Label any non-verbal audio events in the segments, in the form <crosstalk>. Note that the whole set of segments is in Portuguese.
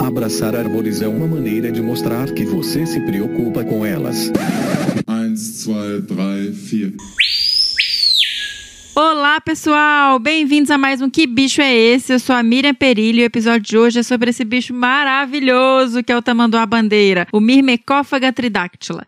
Abraçar árvores é uma maneira de mostrar que você se preocupa com elas. 1, 2, 3, 4. Olá, pessoal! Bem-vindos a mais um Que Bicho é Esse? Eu sou a Miriam Perilho e o episódio de hoje é sobre esse bicho maravilhoso que é o tamanduá bandeira, o Myrmecófaga tridáctila.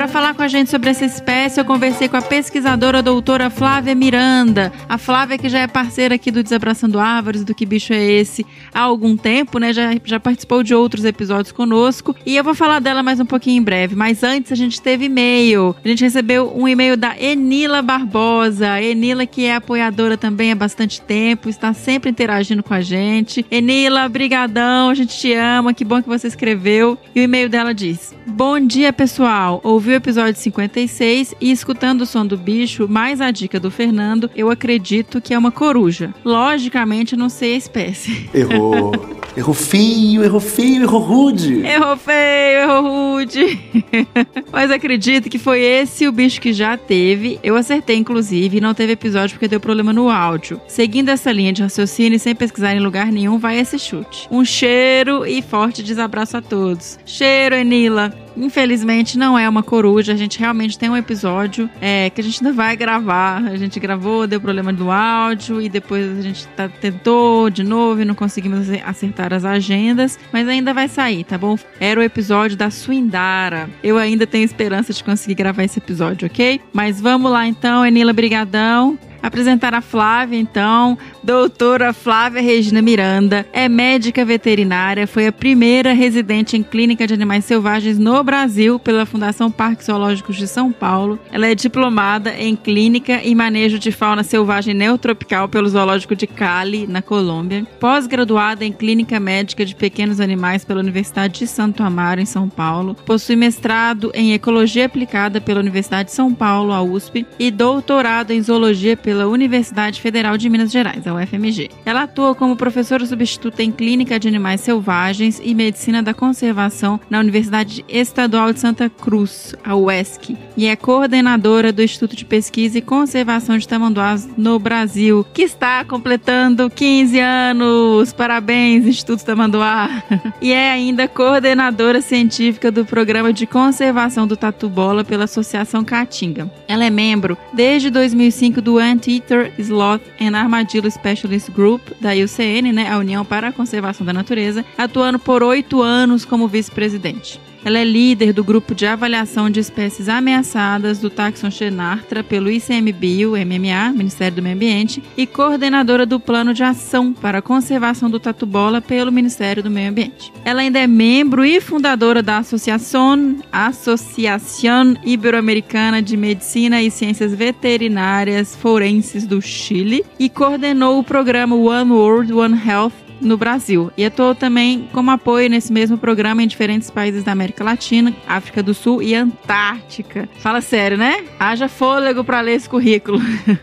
Para falar com a gente sobre essa espécie, eu conversei com a pesquisadora doutora Flávia Miranda. A Flávia, que já é parceira aqui do Desabraçando Árvores, do Que Bicho é Esse, há algum tempo, né? Já, já participou de outros episódios conosco. E eu vou falar dela mais um pouquinho em breve. Mas antes, a gente teve e-mail. A gente recebeu um e-mail da Enila Barbosa. Enila, que é apoiadora também há bastante tempo, está sempre interagindo com a gente. Enila, brigadão, a gente te ama, que bom que você escreveu. E o e-mail dela diz: Bom dia, pessoal ouvi o episódio 56 e escutando o som do bicho, mais a dica do Fernando, eu acredito que é uma coruja. Logicamente, não sei a espécie. Errou. errou feio, errou feio, errou rude. Errou feio, errou rude. <laughs> Mas acredito que foi esse o bicho que já teve. Eu acertei, inclusive, e não teve episódio porque deu problema no áudio. Seguindo essa linha de raciocínio sem pesquisar em lugar nenhum, vai esse chute. Um cheiro e forte desabraço a todos. Cheiro, Enila. Infelizmente não é uma coruja. A gente realmente tem um episódio é, que a gente ainda vai gravar. A gente gravou, deu problema no áudio e depois a gente tá, tentou de novo e não conseguimos acertar as agendas, mas ainda vai sair, tá bom? Era o episódio da Suindara. Eu ainda tenho esperança de conseguir gravar esse episódio, ok? Mas vamos lá então, Enila, brigadão apresentar a Flávia, então. Doutora Flávia Regina Miranda é médica veterinária, foi a primeira residente em clínica de animais selvagens no Brasil pela Fundação Parques Zoológicos de São Paulo. Ela é diplomada em clínica e manejo de fauna selvagem neotropical pelo Zoológico de Cali, na Colômbia. Pós-graduada em clínica médica de pequenos animais pela Universidade de Santo Amaro, em São Paulo. Possui mestrado em ecologia aplicada pela Universidade de São Paulo, a USP, e doutorado em zoologia pela Universidade Federal de Minas Gerais, a UFMG. Ela atua como professora substituta em Clínica de Animais Selvagens e Medicina da Conservação na Universidade Estadual de Santa Cruz, a UESC, e é coordenadora do Instituto de Pesquisa e Conservação de Tamanduás no Brasil, que está completando 15 anos. Parabéns, Instituto Tamanduá! <laughs> e é ainda coordenadora científica do Programa de Conservação do Tatu Bola pela Associação Caatinga. Ela é membro desde 2005 do Anteater Sloth and Armadillo Specialist Group, da UCN, né, a União para a Conservação da Natureza, atuando por oito anos como vice-presidente. Ela é líder do grupo de avaliação de espécies ameaçadas do Taxon Xenartra pelo ICMBio, MMA, Ministério do Meio Ambiente, e coordenadora do Plano de Ação para a Conservação do Tatu-Bola pelo Ministério do Meio Ambiente. Ela ainda é membro e fundadora da Associação Associação Ibero-Americana de Medicina e Ciências Veterinárias Forenses do Chile e coordenou o programa One World, One Health no Brasil. E atuou também como apoio nesse mesmo programa em diferentes países da América Latina, África do Sul e Antártica. Fala sério, né? Haja fôlego para ler esse currículo.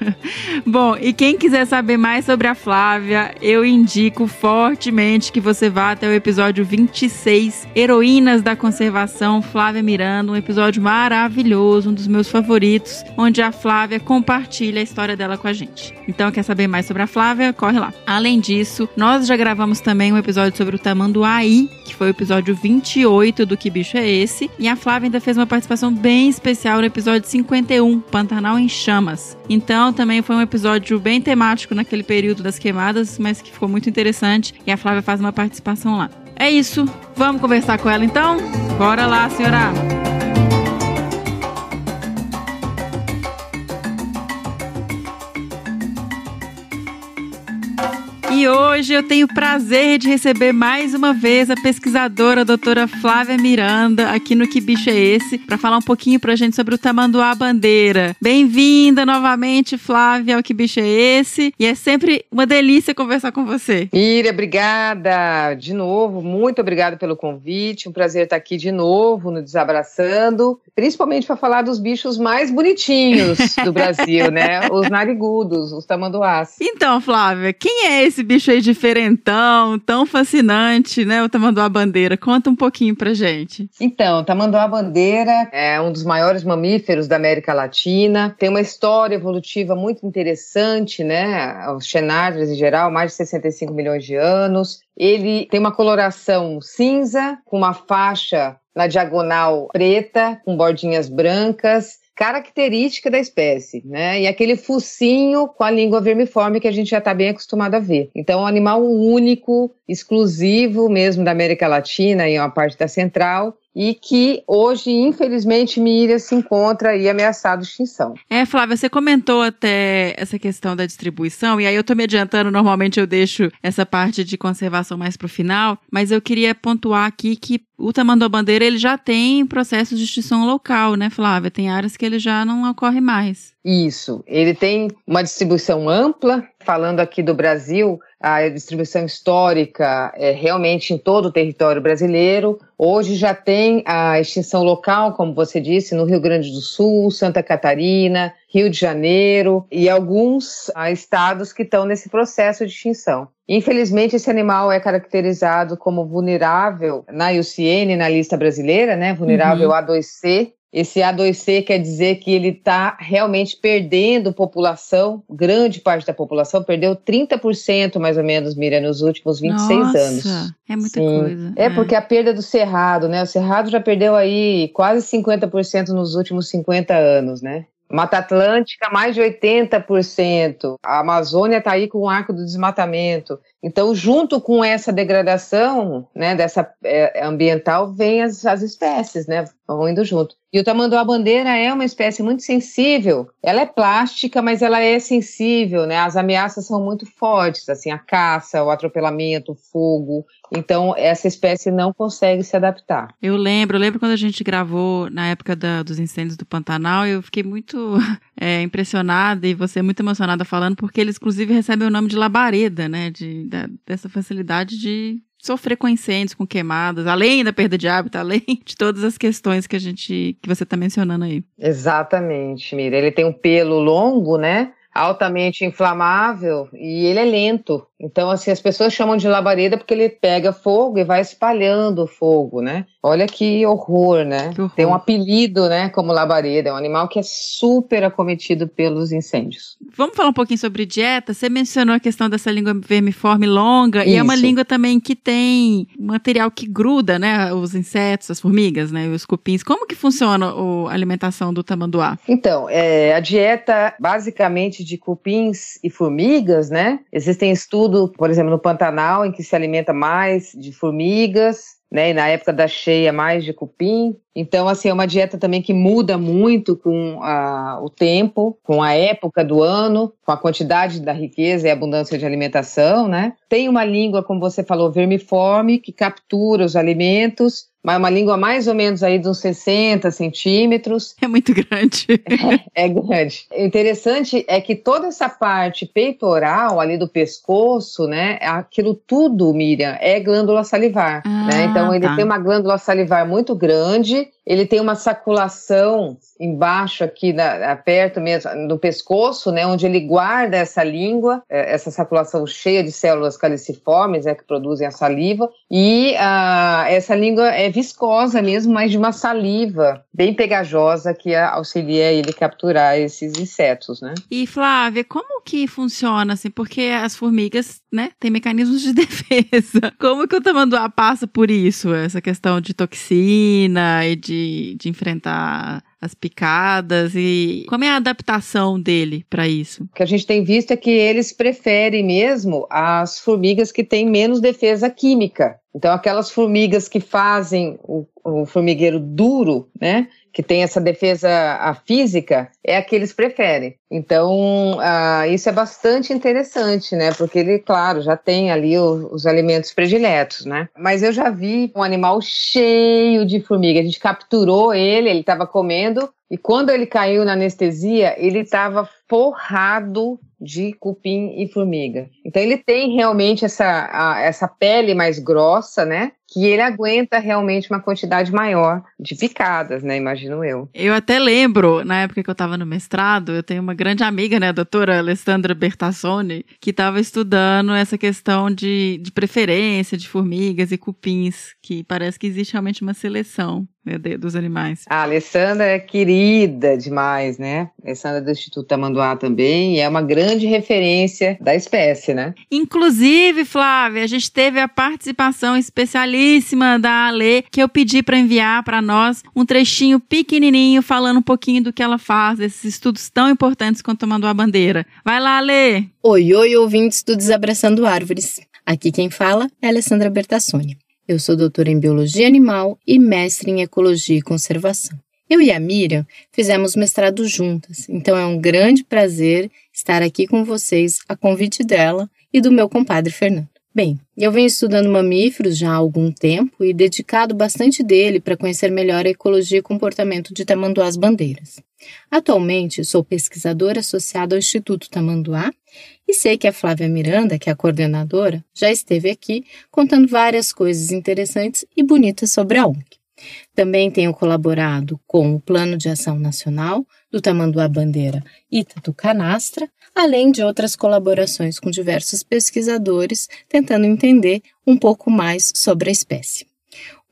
<laughs> Bom, e quem quiser saber mais sobre a Flávia, eu indico fortemente que você vá até o episódio 26, Heroínas da Conservação, Flávia Miranda, um episódio maravilhoso, um dos meus favoritos, onde a Flávia compartilha a história dela com a gente. Então, quer saber mais sobre a Flávia? Corre lá. Além disso, nós já gravamos também um episódio sobre o tamanduaí, que foi o episódio 28 do Que Bicho é Esse. E a Flávia ainda fez uma participação bem especial no episódio 51, Pantanal em Chamas. Então também foi um episódio bem temático naquele período das queimadas, mas que ficou muito interessante. E a Flávia faz uma participação lá. É isso. Vamos conversar com ela então? Bora lá, senhora! E hoje eu tenho o prazer de receber mais uma vez a pesquisadora a doutora Flávia Miranda aqui no Que Bicho é Esse para falar um pouquinho pra gente sobre o tamanduá bandeira. Bem-vinda novamente, Flávia, ao Que Bicho é Esse. E é sempre uma delícia conversar com você. Ira, obrigada de novo, muito obrigada pelo convite. Um prazer estar aqui de novo no Desabraçando, principalmente para falar dos bichos mais bonitinhos do Brasil, né? <laughs> Os narigudos, os tamanduás. Então, Flávia, quem é esse bicho aí diferentão, tão fascinante, né? O tamanduá bandeira. Conta um pouquinho pra gente. Então, o tamanduá bandeira é um dos maiores mamíferos da América Latina. Tem uma história evolutiva muito interessante, né? Os chenardes em geral, mais de 65 milhões de anos. Ele tem uma coloração cinza, com uma faixa na diagonal preta, com bordinhas brancas característica da espécie, né? E aquele focinho com a língua vermiforme que a gente já está bem acostumado a ver. Então, é um animal único, exclusivo mesmo da América Latina e uma parte da Central, e que hoje, infelizmente, Miriam se encontra aí ameaçado de extinção. É, Flávia, você comentou até essa questão da distribuição, e aí eu tô me adiantando, normalmente eu deixo essa parte de conservação mais pro final, mas eu queria pontuar aqui que o tamanduá-bandeira ele já tem processos de extinção local, né, Flávia? Tem áreas que ele já não ocorre mais. Isso, ele tem uma distribuição ampla, falando aqui do Brasil, a distribuição histórica é realmente em todo o território brasileiro. Hoje já tem a extinção local, como você disse, no Rio Grande do Sul, Santa Catarina, Rio de Janeiro e alguns ah, estados que estão nesse processo de extinção. Infelizmente, esse animal é caracterizado como vulnerável na IUCN, na lista brasileira, né? Vulnerável uhum. A2C, esse A2C quer dizer que ele está realmente perdendo população, grande parte da população, perdeu 30% mais ou menos, Miriam, nos últimos 26 Nossa, anos. É muita Sim. coisa. É, é, porque a perda do Cerrado, né? O Cerrado já perdeu aí quase 50% nos últimos 50 anos, né? Mata Atlântica, mais de 80%. A Amazônia está aí com o arco do desmatamento. Então, junto com essa degradação né, dessa é, ambiental, vem as, as espécies, né? Vão indo junto. E o tamanduá-bandeira é uma espécie muito sensível. Ela é plástica, mas ela é sensível, né? As ameaças são muito fortes, assim, a caça, o atropelamento, o fogo. Então, essa espécie não consegue se adaptar. Eu lembro, eu lembro quando a gente gravou na época da, dos incêndios do Pantanal, eu fiquei muito é, impressionada e você muito emocionada falando, porque ele, inclusive, recebe o nome de labareda, né? De, da, dessa facilidade de sofrer com incêndios, com queimadas, além da perda de hábitat, <laughs> além de todas as questões que a gente que você está mencionando aí. Exatamente, Mira. Ele tem um pelo longo, né? Altamente inflamável e ele é lento. Então, assim, as pessoas chamam de labareda porque ele pega fogo e vai espalhando o fogo, né? Olha que horror, né? Que horror. Tem um apelido, né, como labareda. É um animal que é super acometido pelos incêndios. Vamos falar um pouquinho sobre dieta? Você mencionou a questão dessa língua vermiforme longa Isso. e é uma língua também que tem material que gruda, né? Os insetos, as formigas, né? Os cupins. Como que funciona a alimentação do tamanduá? Então, é, a dieta basicamente de cupins e formigas, né? Existem estudos por exemplo, no Pantanal, em que se alimenta mais de formigas, né? E na época da cheia, mais de cupim. Então, assim, é uma dieta também que muda muito com a, o tempo, com a época do ano, com a quantidade da riqueza e abundância de alimentação, né? Tem uma língua, como você falou, vermiforme, que captura os alimentos, mas uma língua mais ou menos aí de uns 60 centímetros. É muito grande. É, <laughs> é grande. O interessante é que toda essa parte peitoral ali do pescoço, né, aquilo tudo, Miriam, é glândula salivar, né? ah, né? Então ele tá. tem uma glândula salivar muito grande ele tem uma saculação embaixo aqui, na, perto mesmo, do pescoço, né, onde ele guarda essa língua, é, essa saculação cheia de células caliciformes, é, que produzem a saliva, e a, essa língua é viscosa mesmo, mas de uma saliva bem pegajosa que auxilia ele capturar esses insetos, né. E Flávia, como que funciona, assim, porque as formigas, né, têm mecanismos de <laughs> defesa, como que o tamanduá passa por isso, essa questão de toxina e de de, enfrentar as picadas e como é a adaptação dele para isso? O que a gente tem visto é que eles preferem mesmo as formigas que têm menos defesa química. Então, aquelas formigas que fazem o, o formigueiro duro, né? que tem essa defesa física, é a que eles preferem. Então, uh, isso é bastante interessante, né? Porque ele, claro, já tem ali o, os alimentos prediletos, né? Mas eu já vi um animal cheio de formiga. A gente capturou ele, ele estava comendo, e quando ele caiu na anestesia, ele estava forrado de cupim e formiga. Então ele tem realmente essa, a, essa pele mais grossa, né? Que ele aguenta realmente uma quantidade maior de picadas, né? Imagino eu. Eu até lembro, na época que eu estava no mestrado, eu tenho uma grande amiga, né, a doutora Alessandra Bertassoni, que estava estudando essa questão de, de preferência de formigas e cupins, que parece que existe realmente uma seleção né, dos animais. A Alessandra é querida demais, né? A Alessandra é do Instituto Tamanduá também, e é uma grande referência da espécie, né? Inclusive, Flávia, a gente teve a participação especialíssima da Ale, que eu pedi para enviar para nós um trechinho pequenininho falando um pouquinho do que ela faz, desses estudos tão importantes quanto Tamanduá Bandeira. Vai lá, Ale! Oi, oi, ouvintes do Desabraçando Árvores. Aqui quem fala é Alessandra Bertassoni. Eu sou doutora em Biologia Animal e mestre em Ecologia e Conservação. Eu e a Miriam fizemos mestrado juntas, então é um grande prazer estar aqui com vocês a convite dela e do meu compadre Fernando. Bem, eu venho estudando mamíferos já há algum tempo e dedicado bastante dele para conhecer melhor a ecologia e comportamento de tamanduás bandeiras. Atualmente, sou pesquisadora associada ao Instituto Tamanduá e sei que a Flávia Miranda, que é a coordenadora, já esteve aqui contando várias coisas interessantes e bonitas sobre a ONG. Também tenho colaborado com o Plano de Ação Nacional do Tamanduá Bandeira Itatu Canastra, além de outras colaborações com diversos pesquisadores tentando entender um pouco mais sobre a espécie.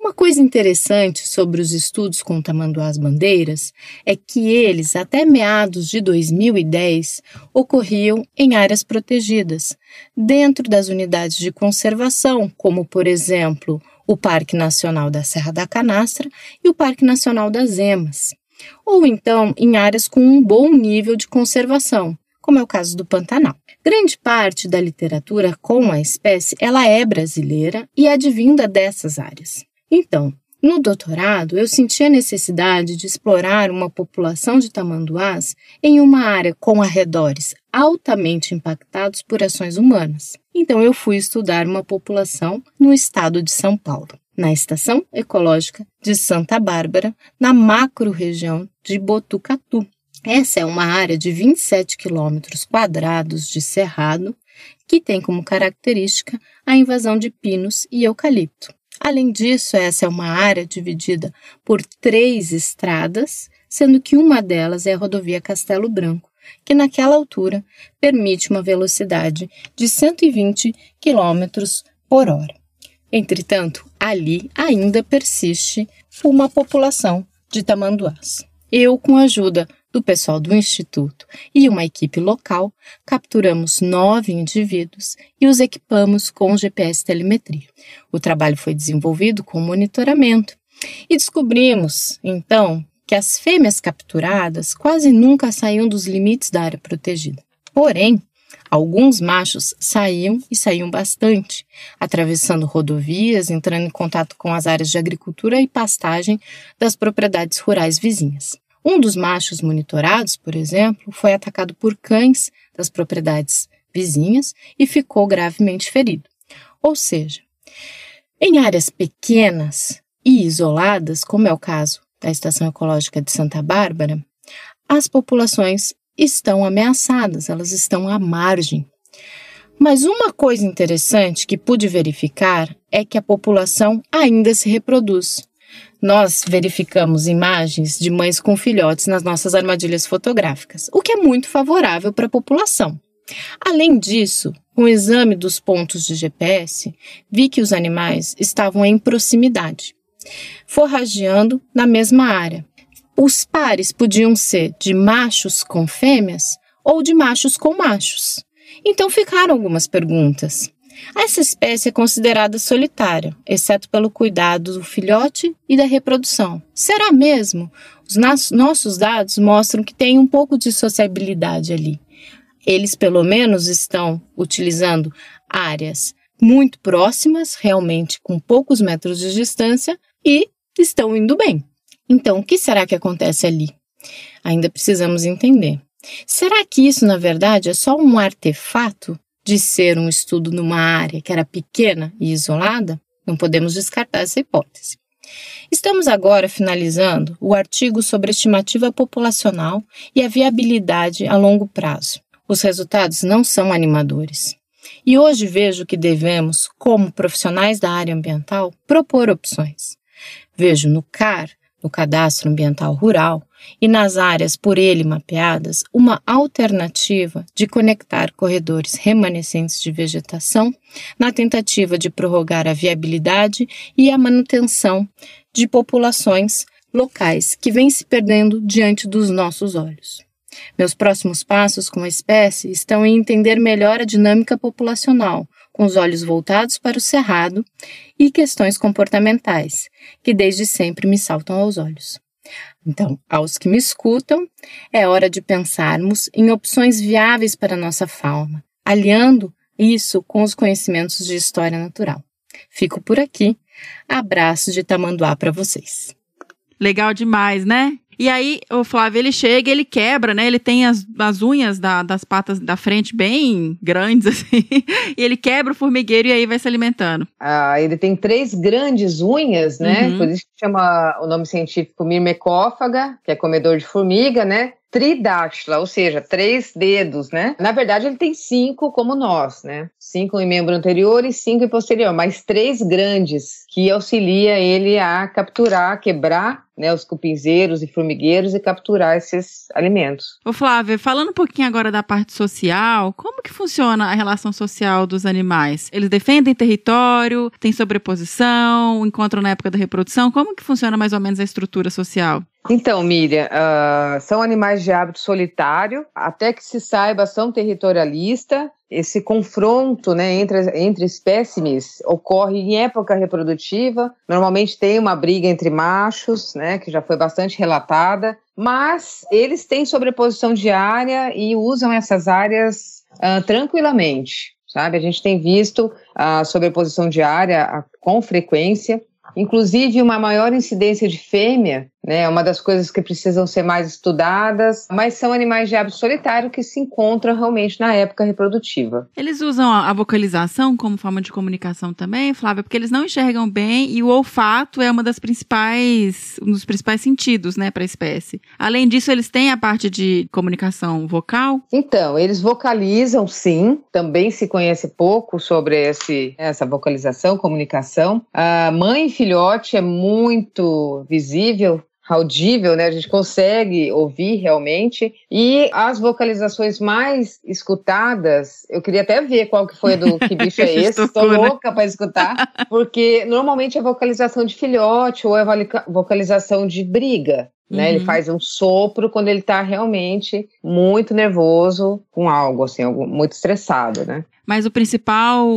Uma coisa interessante sobre os estudos com tamanduás bandeiras é que eles, até meados de 2010, ocorriam em áreas protegidas, dentro das unidades de conservação, como, por exemplo, o Parque Nacional da Serra da Canastra e o Parque Nacional das Emas, ou então em áreas com um bom nível de conservação, como é o caso do Pantanal. Grande parte da literatura com a espécie ela é brasileira e advinda dessas áreas. Então, no doutorado, eu senti a necessidade de explorar uma população de tamanduás em uma área com arredores altamente impactados por ações humanas. Então, eu fui estudar uma população no estado de São Paulo, na Estação Ecológica de Santa Bárbara, na macro-região de Botucatu. Essa é uma área de 27 quilômetros quadrados de cerrado que tem como característica a invasão de pinos e eucalipto. Além disso, essa é uma área dividida por três estradas, sendo que uma delas é a rodovia Castelo Branco, que naquela altura permite uma velocidade de 120 km por hora. Entretanto, ali ainda persiste uma população de tamanduás. Eu, com a ajuda do pessoal do Instituto e uma equipe local, capturamos nove indivíduos e os equipamos com GPS telemetria. O trabalho foi desenvolvido com monitoramento e descobrimos, então, que as fêmeas capturadas quase nunca saíam dos limites da área protegida. Porém, Alguns machos saíam e saíam bastante, atravessando rodovias, entrando em contato com as áreas de agricultura e pastagem das propriedades rurais vizinhas. Um dos machos monitorados, por exemplo, foi atacado por cães das propriedades vizinhas e ficou gravemente ferido. Ou seja, em áreas pequenas e isoladas, como é o caso da Estação Ecológica de Santa Bárbara, as populações estão ameaçadas, elas estão à margem. Mas uma coisa interessante que pude verificar é que a população ainda se reproduz. Nós verificamos imagens de mães com filhotes nas nossas armadilhas fotográficas, o que é muito favorável para a população. Além disso, com o exame dos pontos de GPS, vi que os animais estavam em proximidade, forrageando na mesma área. Os pares podiam ser de machos com fêmeas ou de machos com machos. Então ficaram algumas perguntas. Essa espécie é considerada solitária, exceto pelo cuidado do filhote e da reprodução. Será mesmo? Os nossos dados mostram que tem um pouco de sociabilidade ali. Eles, pelo menos, estão utilizando áreas muito próximas, realmente com poucos metros de distância, e estão indo bem. Então, o que será que acontece ali? Ainda precisamos entender. Será que isso, na verdade, é só um artefato de ser um estudo numa área que era pequena e isolada? Não podemos descartar essa hipótese. Estamos agora finalizando o artigo sobre estimativa populacional e a viabilidade a longo prazo. Os resultados não são animadores. E hoje vejo que devemos, como profissionais da área ambiental, propor opções. Vejo no CAR, no Cadastro Ambiental Rural, e nas áreas por ele mapeadas, uma alternativa de conectar corredores remanescentes de vegetação na tentativa de prorrogar a viabilidade e a manutenção de populações locais que vêm se perdendo diante dos nossos olhos. Meus próximos passos com a espécie estão em entender melhor a dinâmica populacional, com os olhos voltados para o cerrado, e questões comportamentais, que desde sempre me saltam aos olhos. Então, aos que me escutam, é hora de pensarmos em opções viáveis para a nossa fauna, aliando isso com os conhecimentos de história natural. Fico por aqui. Abraço de Tamanduá para vocês. Legal demais, né? E aí o Flávio ele chega, ele quebra, né? Ele tem as, as unhas da, das patas da frente bem grandes, <laughs> assim. e ele quebra o formigueiro e aí vai se alimentando. Ah, ele tem três grandes unhas, né? Uhum. Por isso que chama o nome científico mirmecófaga, que é comedor de formiga, né? Tridátila, ou seja, três dedos, né? Na verdade, ele tem cinco, como nós, né? Cinco em membro anterior e cinco em posterior, mas três grandes que auxilia ele a capturar, quebrar né, os cupinzeiros e formigueiros e capturar esses alimentos. Ô Flávia, falando um pouquinho agora da parte social, como que funciona a relação social dos animais? Eles defendem território, têm sobreposição, encontram na época da reprodução? Como que funciona mais ou menos a estrutura social? Então, Miriam, uh, são animais de hábito solitário, até que se saiba, são territorialista. Esse confronto né, entre, entre espécimes ocorre em época reprodutiva. Normalmente tem uma briga entre machos, né, que já foi bastante relatada, mas eles têm sobreposição diária e usam essas áreas uh, tranquilamente. Sabe? A gente tem visto a sobreposição diária com frequência. Inclusive, uma maior incidência de fêmea, né, é uma das coisas que precisam ser mais estudadas, mas são animais de hábito solitário que se encontram realmente na época reprodutiva. Eles usam a vocalização como forma de comunicação também, Flávia, porque eles não enxergam bem e o olfato é uma das principais, um dos principais sentidos, né, para a espécie. Além disso, eles têm a parte de comunicação vocal? Então, eles vocalizam sim, também se conhece pouco sobre esse, essa vocalização, comunicação. A mãe e filhote é muito visível audível, né? A gente consegue ouvir realmente. E as vocalizações mais escutadas, eu queria até ver qual que foi do que bicho é <laughs> esse. Estou louca para escutar, porque normalmente é vocalização de filhote ou é vocalização de briga. Né, Ele faz um sopro quando ele está realmente muito nervoso com algo, assim, algo muito estressado, né? Mas o principal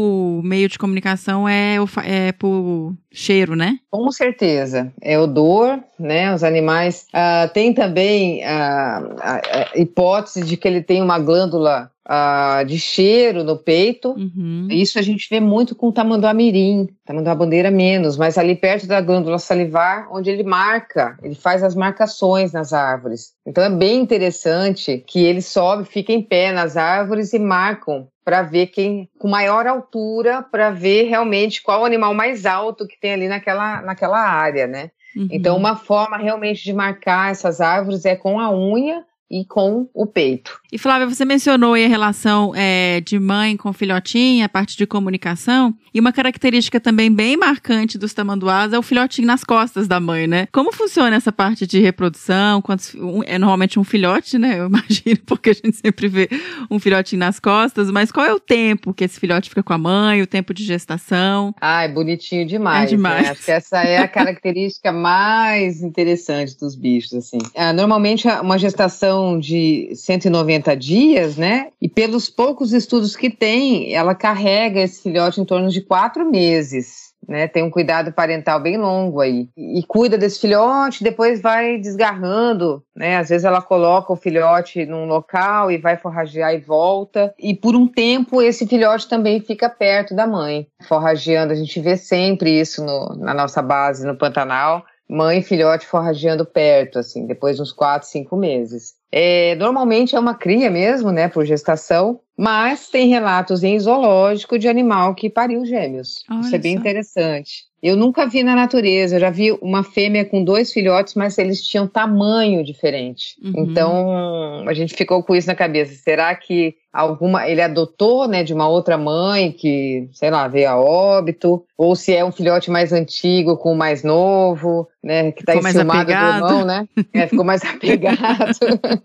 meio de comunicação é, o, é por cheiro, né? Com certeza. É odor, né? Os animais. Uh, tem também a, a, a hipótese de que ele tem uma glândula Uh, de cheiro no peito. Uhum. Isso a gente vê muito com o tamanduá mirim, tamanduá bandeira menos, mas ali perto da glândula salivar, onde ele marca, ele faz as marcações nas árvores. Então é bem interessante que ele sobe, fica em pé nas árvores e marcam para ver quem com maior altura, para ver realmente qual o animal mais alto que tem ali naquela, naquela área, né? Uhum. Então, uma forma realmente de marcar essas árvores é com a unha e com o peito. E Flávia, você mencionou aí a relação é, de mãe com filhotinho, a parte de comunicação, e uma característica também bem marcante dos tamanduás é o filhotinho nas costas da mãe, né? Como funciona essa parte de reprodução? Quantos, um, é normalmente um filhote, né? Eu <laughs> imagino, porque a gente sempre vê um filhotinho nas costas, mas qual é o tempo que esse filhote fica com a mãe, o tempo de gestação? Ai, bonitinho demais. É demais. Né? Acho que essa é a <laughs> característica mais interessante dos bichos, assim. Ah, normalmente, uma gestação de 190 dias, né? E pelos poucos estudos que tem, ela carrega esse filhote em torno de quatro meses. Né, tem um cuidado parental bem longo aí. E, e cuida desse filhote, depois vai desgarrando, né? Às vezes ela coloca o filhote num local e vai forragear e volta. E por um tempo esse filhote também fica perto da mãe, forrageando. A gente vê sempre isso no, na nossa base no Pantanal mãe e filhote forrageando perto, assim, depois de uns quatro, cinco meses. É, normalmente é uma cria mesmo, né, por gestação, mas tem relatos em zoológico de animal que pariu gêmeos. Olha Isso é bem só. interessante. Eu nunca vi na natureza, eu já vi uma fêmea com dois filhotes, mas eles tinham tamanho diferente. Uhum. Então a gente ficou com isso na cabeça. Será que alguma ele adotou, né, de uma outra mãe que, sei lá, veio a óbito, ou se é um filhote mais antigo com o mais novo, né, que Ficou mais enciumado do irmão, né? É, ficou mais <laughs> apegado.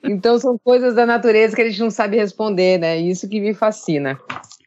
então são coisas da natureza que a gente não sabe responder, né? Isso que me fascina.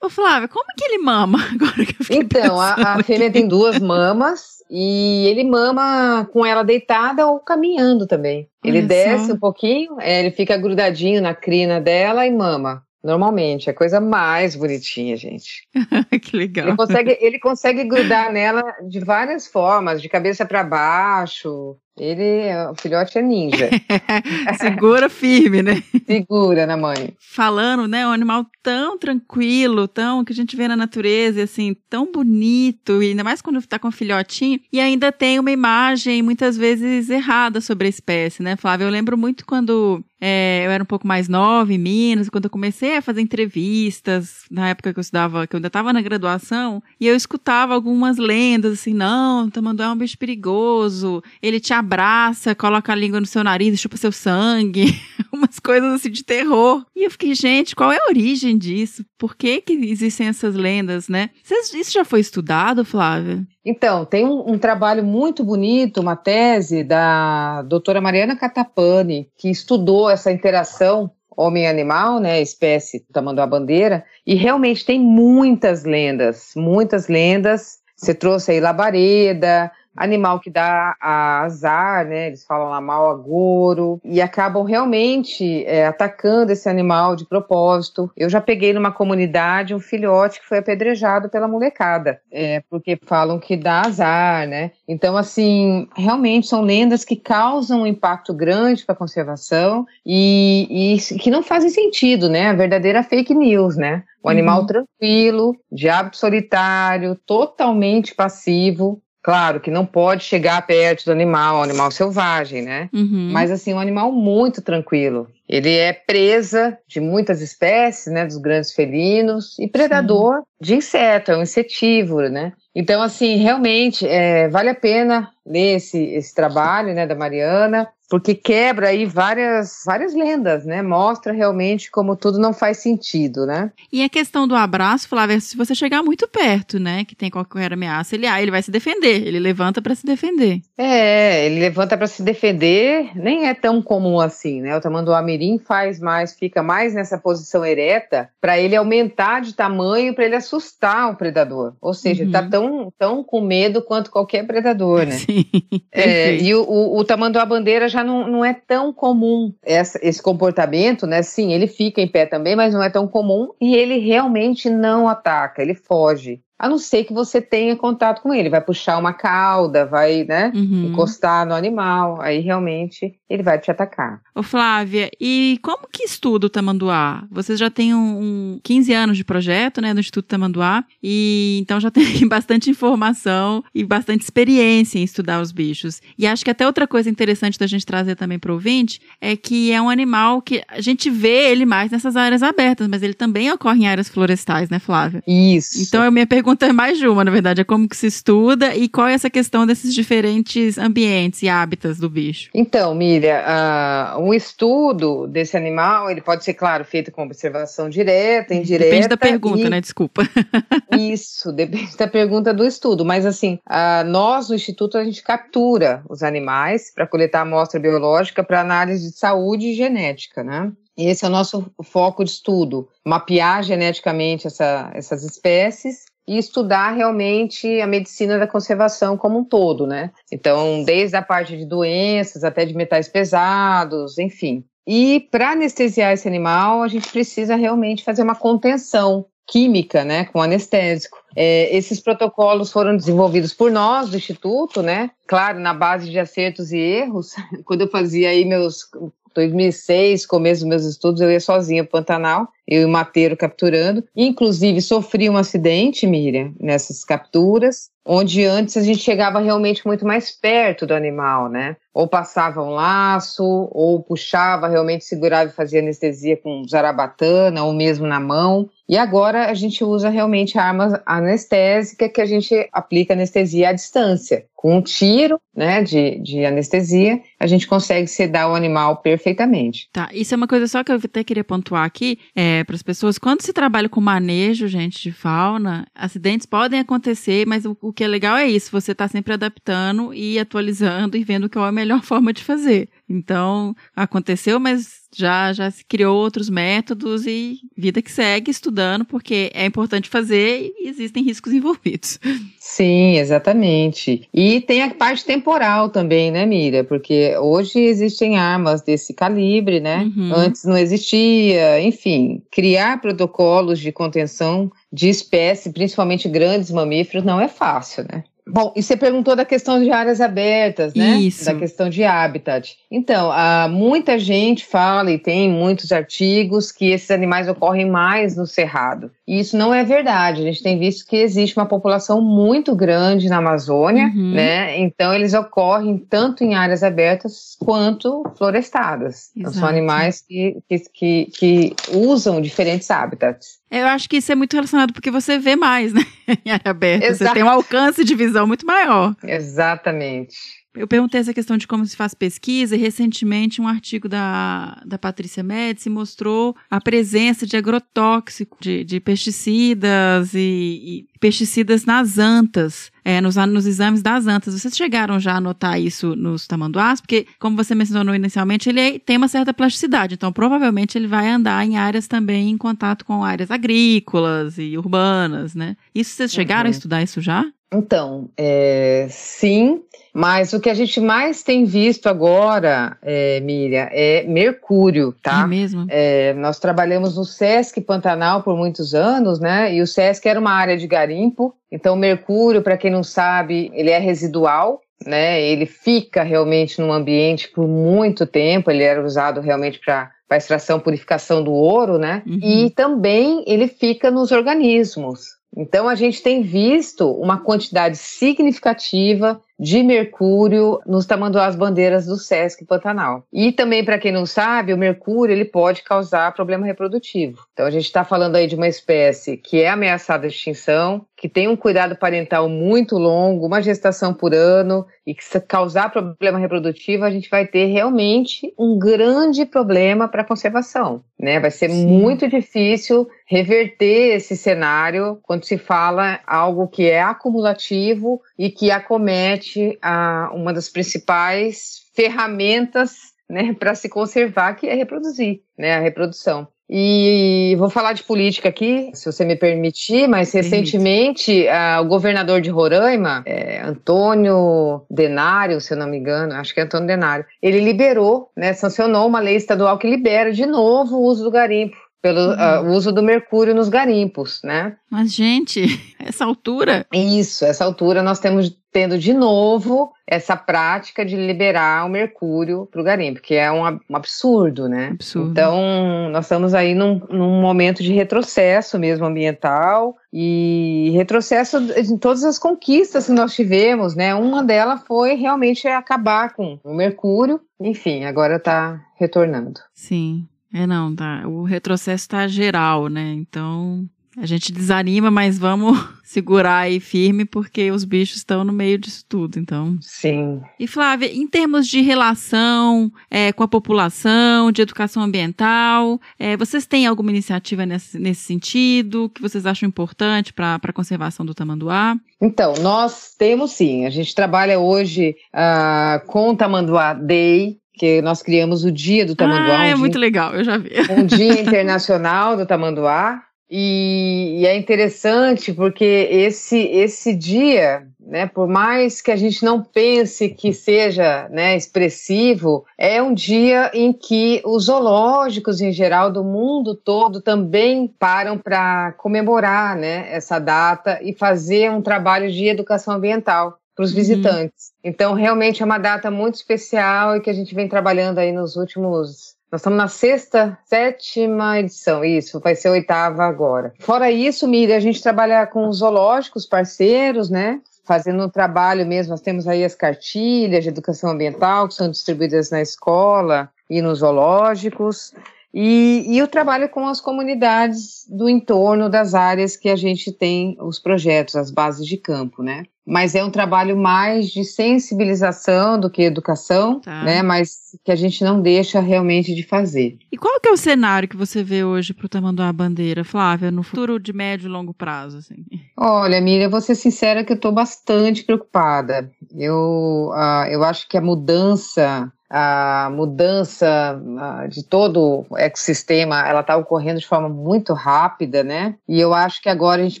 Ô, Flávia, como que ele mama? <laughs> Agora que eu Então, a, a fêmea tem duas mamas e ele mama com ela deitada ou caminhando também. Ele Olha desce só. um pouquinho, é, ele fica grudadinho na crina dela e mama. Normalmente, é a coisa mais bonitinha, gente. <laughs> que legal. Ele consegue, ele consegue grudar nela de várias formas, de cabeça para baixo. Ele, o filhote é ninja, <laughs> Segura firme, né? segura na mãe. Falando, né? Um animal tão tranquilo, tão que a gente vê na natureza, e assim, tão bonito, e ainda mais quando tá com um filhotinho, e ainda tem uma imagem muitas vezes errada sobre a espécie, né, Flávia? Eu lembro muito quando é, eu era um pouco mais nova em Minas, quando eu comecei a fazer entrevistas, na época que eu estudava, que eu ainda estava na graduação, e eu escutava algumas lendas assim, não, o tamanduá é um bicho perigoso, ele te abraça, coloca a língua no seu nariz chupa seu sangue, <laughs> umas coisas assim de terror. E eu fiquei, gente, qual é a origem disso? Por que que existem essas lendas, né? Isso já foi estudado, Flávia? Então, tem um, um trabalho muito bonito, uma tese da doutora Mariana Catapani, que estudou essa interação homem-animal, né, espécie tamanduá bandeira, e realmente tem muitas lendas, muitas lendas. Você trouxe aí labareda, animal que dá a azar, né, eles falam lá mal agouro, e acabam realmente é, atacando esse animal de propósito. Eu já peguei numa comunidade um filhote que foi apedrejado pela molecada, é, porque falam que dá azar, né? Então, assim, realmente são lendas que causam um impacto grande para a conservação e, e que não fazem sentido, né? A verdadeira fake news, né? O animal Uhum. tranquilo, de hábito solitário, totalmente passivo. Claro que não pode chegar perto do animal, um animal selvagem, né? Uhum. Mas assim, um animal muito tranquilo. Ele é presa de muitas espécies, né, dos grandes felinos e predador de inseto, é um insetívoro, né? Então, assim, realmente é, vale a pena ler esse, esse trabalho, né, da Mariana, porque quebra aí várias, várias lendas, né? Mostra realmente como tudo não faz sentido, né? E a questão do abraço, Flávia, se você chegar muito perto, né, que tem qualquer ameaça, ele, ah, ele vai se defender, ele levanta para se defender. É, ele levanta para se defender, nem é tão comum assim, né? O tamanduá mirim faz mais, fica mais nessa posição ereta para ele aumentar de tamanho, para ele assustar o predador. Ou seja, ele tá Uhum. tão, tão com medo quanto qualquer predador, né? <laughs> Sim. É, e o, o, o tamanduá bandeira já não, não é tão comum essa- esse comportamento, né? Sim, ele fica em pé também, mas não é tão comum e ele realmente não ataca, ele foge. A não ser que você tenha contato com ele, vai puxar uma cauda, vai, né? Uhum. encostar no animal, aí realmente ele vai te atacar. Ô Flávia, e como que estuda o tamanduá? Vocês já têm um, um 15 anos de projeto, né, no Instituto Tamanduá, e então já <laughs> tem bastante informação e bastante experiência em estudar os bichos. E acho que até outra coisa interessante da gente trazer também para o ouvinte é que é um animal que a gente vê ele mais nessas áreas abertas, mas ele também ocorre em áreas florestais, né, Flávia? Isso. Então, a minha pergunta é mais de uma, na verdade, é como que se estuda e qual é essa questão desses diferentes ambientes e hábitats do bicho. Então, Miriam, ah, um estudo desse animal, ele pode ser, claro, feito com observação direta, indireta. Depende da pergunta, e- né? Desculpa. <laughs> Isso, depende da pergunta do estudo. Mas, assim, ah, nós no Instituto, a gente captura os animais para coletar amostra biológica para análise de saúde e genética, né? E esse é o nosso foco de estudo, mapear geneticamente essa- essas espécies e estudar realmente a medicina da conservação como um todo, né? Então, desde a parte de doenças até de metais pesados, enfim. E para anestesiar esse animal, a gente precisa realmente fazer uma contenção química, né, com anestésico. É, esses protocolos foram desenvolvidos por nós do Instituto, né? Claro, na base de acertos e erros. <laughs> Quando eu fazia aí meus 2006, começo dos meus estudos, eu ia sozinha para Pantanal, eu e o Mateiro capturando. Inclusive, sofri um acidente, Miriam, nessas capturas, onde antes a gente chegava realmente muito mais perto do animal, né? Ou passava um laço, ou puxava, realmente segurava e fazia anestesia com zarabatana, ou mesmo na mão. E agora a gente usa realmente a arma anestésica que a gente aplica anestesia à distância. Com um tiro né, de, de anestesia, a gente consegue sedar o animal perfeitamente. Tá, isso é uma coisa só que eu até queria pontuar aqui é, para as pessoas. Quando se trabalha com manejo, gente, de fauna, acidentes podem acontecer, mas o, o que é legal é isso, você está sempre adaptando e atualizando e vendo qual é a melhor <laughs> forma de fazer. Então, aconteceu, mas já, já se criou outros métodos e vida que segue estudando, porque é importante fazer e existem riscos envolvidos. Sim, exatamente. E tem a parte temporal também, né, Mira? Porque hoje existem armas desse calibre, né? Uhum. Antes não existia. Enfim, criar protocolos de contenção de espécie, principalmente grandes mamíferos, não é fácil, né? Bom, e você perguntou da questão de áreas abertas, né? Isso. Da questão de habitat. Então, há muita gente fala e tem muitos artigos que esses animais ocorrem mais no cerrado. E isso não é verdade. A gente tem visto que existe uma população muito grande na Amazônia, uhum. né? Então, eles ocorrem tanto em áreas abertas quanto florestadas. Então, são animais que, que, que, que usam diferentes habitats. Eu acho que isso é muito relacionado porque você vê mais, né? <laughs> em área aberta. Exato. Você tem um alcance de visão muito maior. Exatamente. Eu perguntei essa questão de como se faz pesquisa e recentemente um artigo da, da Patrícia Médici mostrou a presença de agrotóxico, de, de pesticidas e, e, pesticidas nas antas, é, nos, nos exames das antas. Vocês chegaram já a notar isso nos tamanduás? Porque, como você mencionou inicialmente, ele tem uma certa plasticidade, então provavelmente ele vai andar em áreas também em contato com áreas agrícolas e urbanas, né? Isso vocês chegaram uhum. a estudar isso já? Então, é, sim, mas o que a gente mais tem visto agora, é, Miriam, é mercúrio, tá? É mesmo? É, nós trabalhamos no Sesc Pantanal por muitos anos, né? E o Sesc era uma área de garimpo, então o mercúrio, para quem não sabe, ele é residual, né? Ele fica realmente no ambiente por muito tempo, ele era usado realmente para para extração purificação do ouro, né? Uhum. E também ele fica nos organismos. Então, a gente tem visto uma quantidade significativa de mercúrio nos tamanduás bandeiras do Sesc Pantanal. E também, para quem não sabe, o mercúrio ele pode causar problema reprodutivo. Então, a gente está falando aí de uma espécie que é ameaçada de extinção, que tem um cuidado parental muito longo, uma gestação por ano, e que se causar problema reprodutivo, a gente vai ter realmente um grande problema para a conservação. Né? Vai ser Sim. muito difícil reverter esse cenário quando se fala algo que é acumulativo e que acomete a, uma das principais ferramentas né, para se conservar, que é reproduzir, né, a reprodução. E vou falar de política aqui, se você me permitir, mas recentemente uh, o governador de Roraima, é, Antônio Denário, se eu não me engano, acho que é Antônio Denário, ele liberou, né, sancionou uma lei estadual que libera de novo o uso do garimpo pelo uhum. uh, uso do mercúrio nos garimpos, né? Mas, gente, <laughs> essa altura. Isso, essa altura nós temos tendo de novo essa prática de liberar o mercúrio para o garimpo, que é um, um, absurdo, né? Absurdo. Então, nós estamos aí num, num momento de retrocesso mesmo ambiental e retrocesso em todas as conquistas que nós tivemos, né? Uma delas foi realmente acabar com o mercúrio. Enfim, agora está retornando. Sim. É, não, tá. O retrocesso tá geral, né? Então, a gente desanima, mas vamos <laughs> segurar aí firme porque os bichos estão no meio disso tudo, então. Sim. E Flávia, em termos de relação é, com a população, de educação ambiental, é, vocês têm alguma iniciativa nesse, nesse sentido que vocês acham importante para a conservação do tamanduá? Então, nós temos sim. A gente trabalha hoje uh, com o Tamanduá Day, que nós criamos o Dia do Tamanduá. Ah, um é dia, muito legal, eu já vi. <laughs> Um Dia Internacional do Tamanduá. E, e, é interessante porque esse, esse dia, né, por mais que a gente não pense que seja né, expressivo, é um dia em que os zoológicos em geral do mundo todo também param para comemorar né, essa data e fazer um trabalho de educação ambiental para os uhum. visitantes. Então, realmente é uma data muito especial e que a gente vem trabalhando aí nos últimos. Nós estamos na sexta, sétima edição, isso, vai ser a oitava agora. Fora isso, Miriam, a gente trabalha com os zoológicos parceiros, né? fazendo um trabalho mesmo. Nós temos aí as cartilhas de educação ambiental que são distribuídas na escola e nos zoológicos. E, e o trabalho com as comunidades do entorno das áreas que a gente tem os projetos, as bases de campo, né? Mas é um trabalho mais de sensibilização do que educação, Tá. né? Mas que a gente não deixa realmente de fazer. E qual que é o cenário que você vê hoje pro Tamanduá Bandeira, Flávia, no futuro de médio e longo prazo, assim? Olha, Miriam, vou ser sincera que eu estou bastante preocupada. Eu, ah, eu acho que a mudança, a mudança de todo o ecossistema, ela está ocorrendo de forma muito rápida, né? E eu acho que agora a gente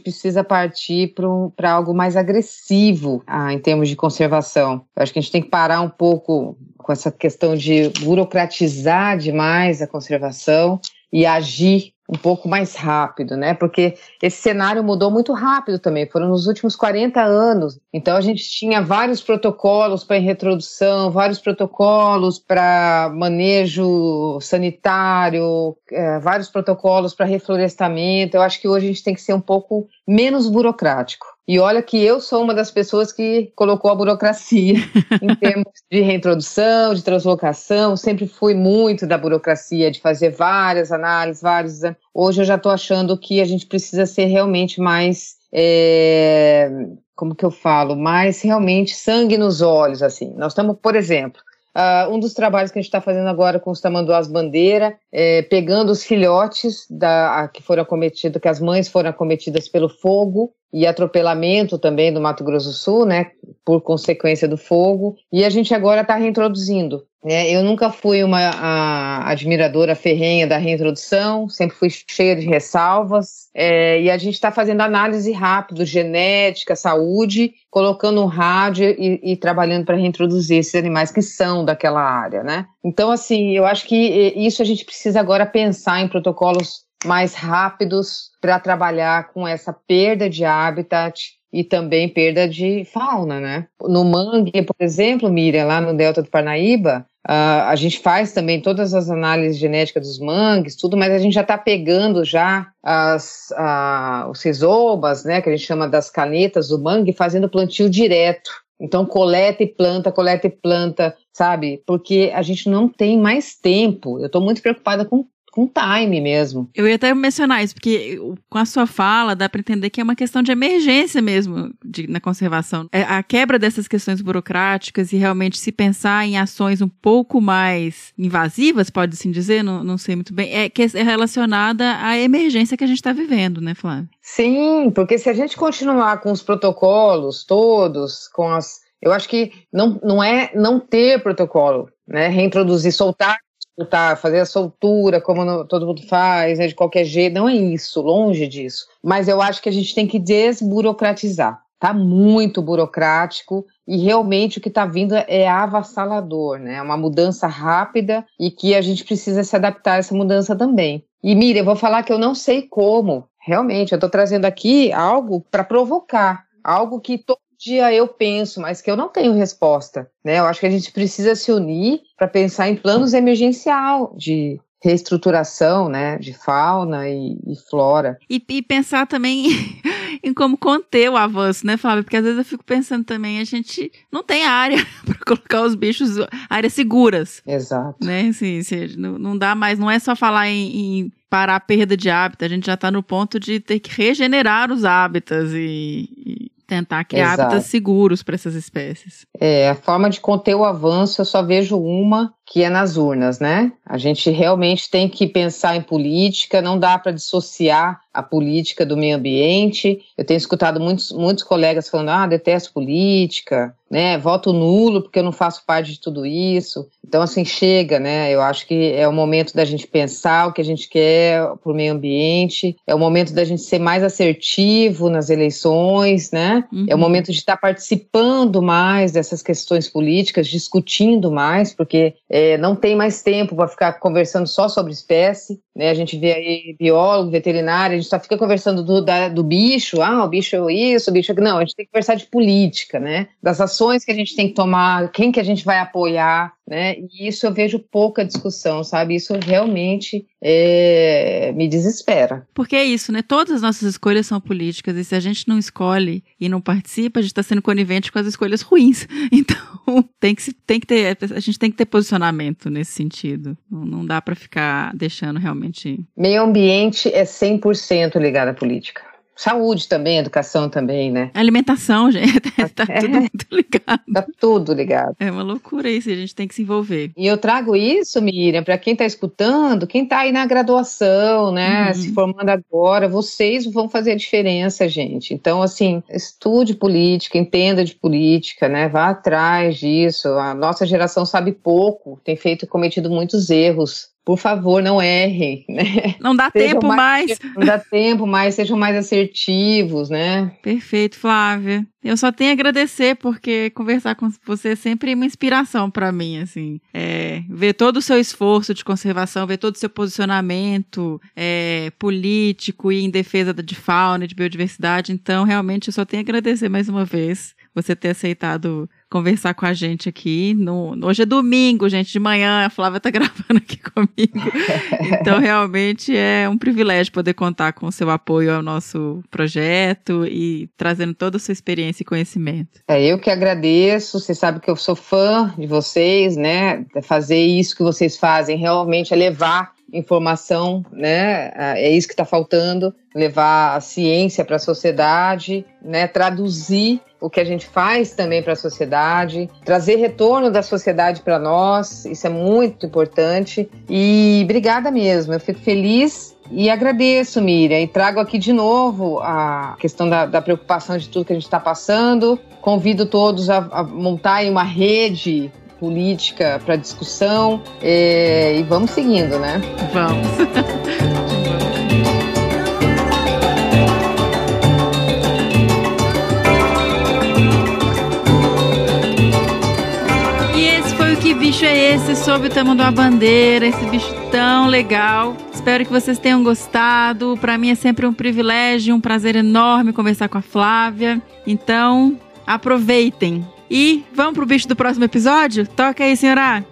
precisa partir para algo mais agressivo ah, em termos de conservação. Eu acho que a gente tem que parar um pouco com essa questão de burocratizar demais a conservação e agir um pouco mais rápido, né? Porque esse cenário mudou muito rápido também, foram nos últimos 40 anos. Então a gente tinha vários protocolos para reintrodução, vários protocolos para manejo sanitário, eh, vários protocolos para reflorestamento. Eu acho que hoje a gente tem que ser um pouco menos burocrático. E olha que eu sou uma das pessoas que colocou a burocracia <laughs> em termos de reintrodução, de translocação. Sempre fui muito da burocracia, de fazer várias análises, vários. Hoje eu já estou achando que a gente precisa ser realmente mais. é, como que eu falo? Mais realmente sangue nos olhos, assim. Nós estamos, por exemplo, ah, um dos trabalhos que a gente está fazendo agora com os tamanduás bandeira, é, pegando os filhotes da, a- que foram acometidos, que as mães foram acometidas pelo fogo e atropelamento também do Mato Grosso do Sul, né, por consequência do fogo, e a gente agora está reintroduzindo. né? eu nunca fui uma a, admiradora ferrenha da reintrodução, sempre fui cheia de ressalvas, é, e a gente está fazendo análise rápido, genética, saúde, colocando um rádio e, e trabalhando para reintroduzir esses animais que são daquela área, né? Então, assim, eu acho que isso a gente precisa agora pensar em protocolos mais rápidos para trabalhar com essa perda de habitat e também perda de fauna, né? No mangue, por exemplo, Miriam, lá no Delta do Parnaíba, ah, a gente faz também todas as análises genéticas dos mangues, tudo, mas a gente já está pegando já as, ah, os rizobas, né, que a gente chama das canetas do mangue, fazendo plantio direto. Então, coleta e planta, coleta e planta, sabe? Porque a gente não tem mais tempo. Eu estou muito preocupada com, com time mesmo. Eu ia até mencionar isso, porque com a sua fala dá para entender que é uma questão de emergência mesmo de- na conservação. É a quebra dessas questões burocráticas e realmente se pensar em ações um pouco mais invasivas, pode assim dizer, não, não sei muito bem, é que é relacionada à emergência que a gente está vivendo, né, Flávia? Sim, porque se a gente continuar com os protocolos todos, com as. Eu acho que não, não é não ter protocolo, né? Reintroduzir, soltar, soltar, fazer a soltura, como no- todo mundo faz, né? de qualquer jeito. Não é isso, longe disso. Mas eu acho que a gente tem que desburocratizar. Tá muito burocrático e realmente o que está vindo é avassalador, né? É uma mudança rápida e que a gente precisa se adaptar a essa mudança também. E Miriam, eu vou falar que eu não sei como, realmente, eu estou trazendo aqui algo para provocar, algo que todo dia eu penso, mas que eu não tenho resposta, né? Eu acho que a gente precisa se unir para pensar em planos emergencial de reestruturação, né, de fauna e, e flora. E, e pensar também <laughs> em como conter o avanço, né, Flávia? Porque às vezes eu fico pensando também, a gente não tem área <laughs> para colocar os bichos, áreas seguras. Exato. né? Assim, não, não dá mais, não é só falar em, em parar a perda de hábitat, a gente já está no ponto de ter que regenerar os hábitats e, e tentar criar Exato. hábitats seguros para essas espécies. É, a forma de conter o avanço eu só vejo uma, que é nas urnas, né? A gente realmente tem que pensar em política, não dá para dissociar a política do meio ambiente. Eu tenho escutado muitos, muitos colegas falando: ah, detesto política, né? Voto nulo porque eu não faço parte de tudo isso. Então, assim, chega, né? Eu acho que é o momento da gente pensar o que a gente quer para o meio ambiente, é o momento da gente ser mais assertivo nas eleições, né? Uhum. É o momento de estar participando mais dessas questões políticas, discutindo mais, porque é, não tem mais tempo para ficar conversando só sobre espécie. Né? A gente vê aí biólogo, veterinário, a gente só fica conversando do, da- do bicho, ah, o bicho é isso, o bicho é... Não, a gente tem que conversar de política, né? Das ações que a gente tem que tomar, quem que a gente vai apoiar, né? E isso eu vejo pouca discussão, sabe? Isso realmente é, me desespera. Porque é isso, né? Todas as nossas escolhas são políticas e se a gente não escolhe e não participa, a gente está sendo conivente com as escolhas ruins. <laughs> Então tem que, tem que ter, a gente tem que ter posicionamento nesse sentido. Não, não dá para ficar deixando realmente. Meio ambiente é 100% ligado à política. Saúde também, educação também, né? Alimentação, gente, <laughs> tá É. tudo muito ligado. Tá tudo ligado. É uma loucura isso, a gente tem que se envolver. E eu trago isso, Miriam, para quem está escutando, quem está aí na graduação, né, Uhum. se formando agora, vocês vão fazer a diferença, gente. Então, assim, estude política, entenda de política, né, vá atrás disso. A nossa geração sabe pouco, tem feito cometido muitos erros. Por favor, não errem, né? Não dá Sejam tempo mais. Não dá tempo mais, sejam mais assertivos, né? Perfeito, Flávia. Eu só tenho a agradecer porque conversar com você é sempre uma inspiração para mim, assim. É, ver todo o seu esforço de conservação, ver todo o seu posicionamento é, político e em defesa de fauna e de biodiversidade. Então, realmente, eu só tenho a agradecer mais uma vez você ter aceitado conversar com a gente aqui. No, hoje é domingo, gente, de manhã. A Flávia tá <laughs> gravando aqui comigo. Então, realmente é um privilégio poder contar com o seu apoio ao nosso projeto e trazendo toda a sua experiência e conhecimento. É eu que agradeço. Você sabe que eu sou fã de vocês, né? Fazer isso que vocês fazem realmente é levar informação, né? É isso que está faltando, levar a ciência para a sociedade, né? Traduzir o que a gente faz também para a sociedade, trazer retorno da sociedade para nós, isso é muito importante. E obrigada mesmo, eu fico feliz e agradeço, Miriam, e trago aqui de novo a questão da, da preocupação de tudo que a gente está passando. Convido todos a, a montarem uma rede política para discussão é, e vamos seguindo, né? Vamos. <laughs> E esse foi o Que Bicho é Esse? Sob o tamanho da bandeira, esse bicho tão legal. Espero que vocês tenham gostado. Para mim é sempre um privilégio, um prazer enorme conversar com a Flávia. Então, aproveitem. E vamos pro bicho do próximo episódio? Toca aí, senhora!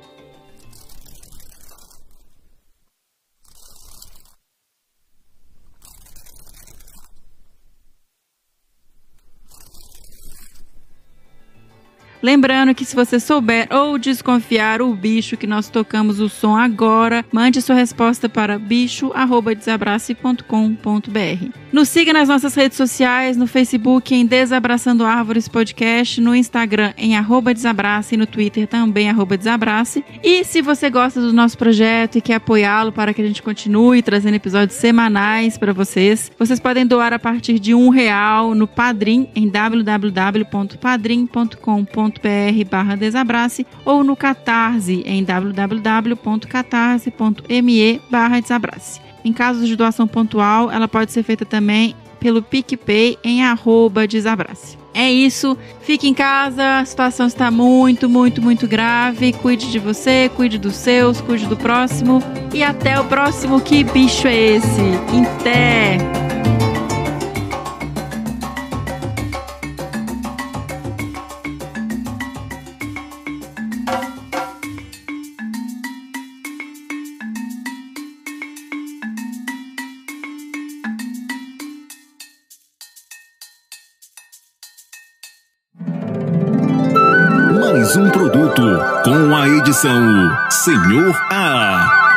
Lembrando que se você souber ou desconfiar o bicho que nós tocamos o som agora, mande sua resposta para bicho@desabrace.com.br. Nos siga nas nossas redes sociais, no Facebook em Desabraçando Árvores Podcast, no Instagram em arroba Desabrace e no Twitter também arroba Desabrace. E se você gosta do nosso projeto e quer apoiá-lo para que a gente continue trazendo episódios semanais para vocês, vocês podem doar a partir de um real no Padrim em www.padrim.com.br barra Desabrace ou no Catarse em www.catarse.me barra Desabrace. Em casos de doação pontual, ela pode ser feita também pelo PicPay em arroba Desabrace. É isso, fique em casa, a situação está muito, muito, muito grave. Cuide de você, cuide dos seus, cuide do próximo. E até o próximo Que Bicho é Esse? Até! A edição Senhor A.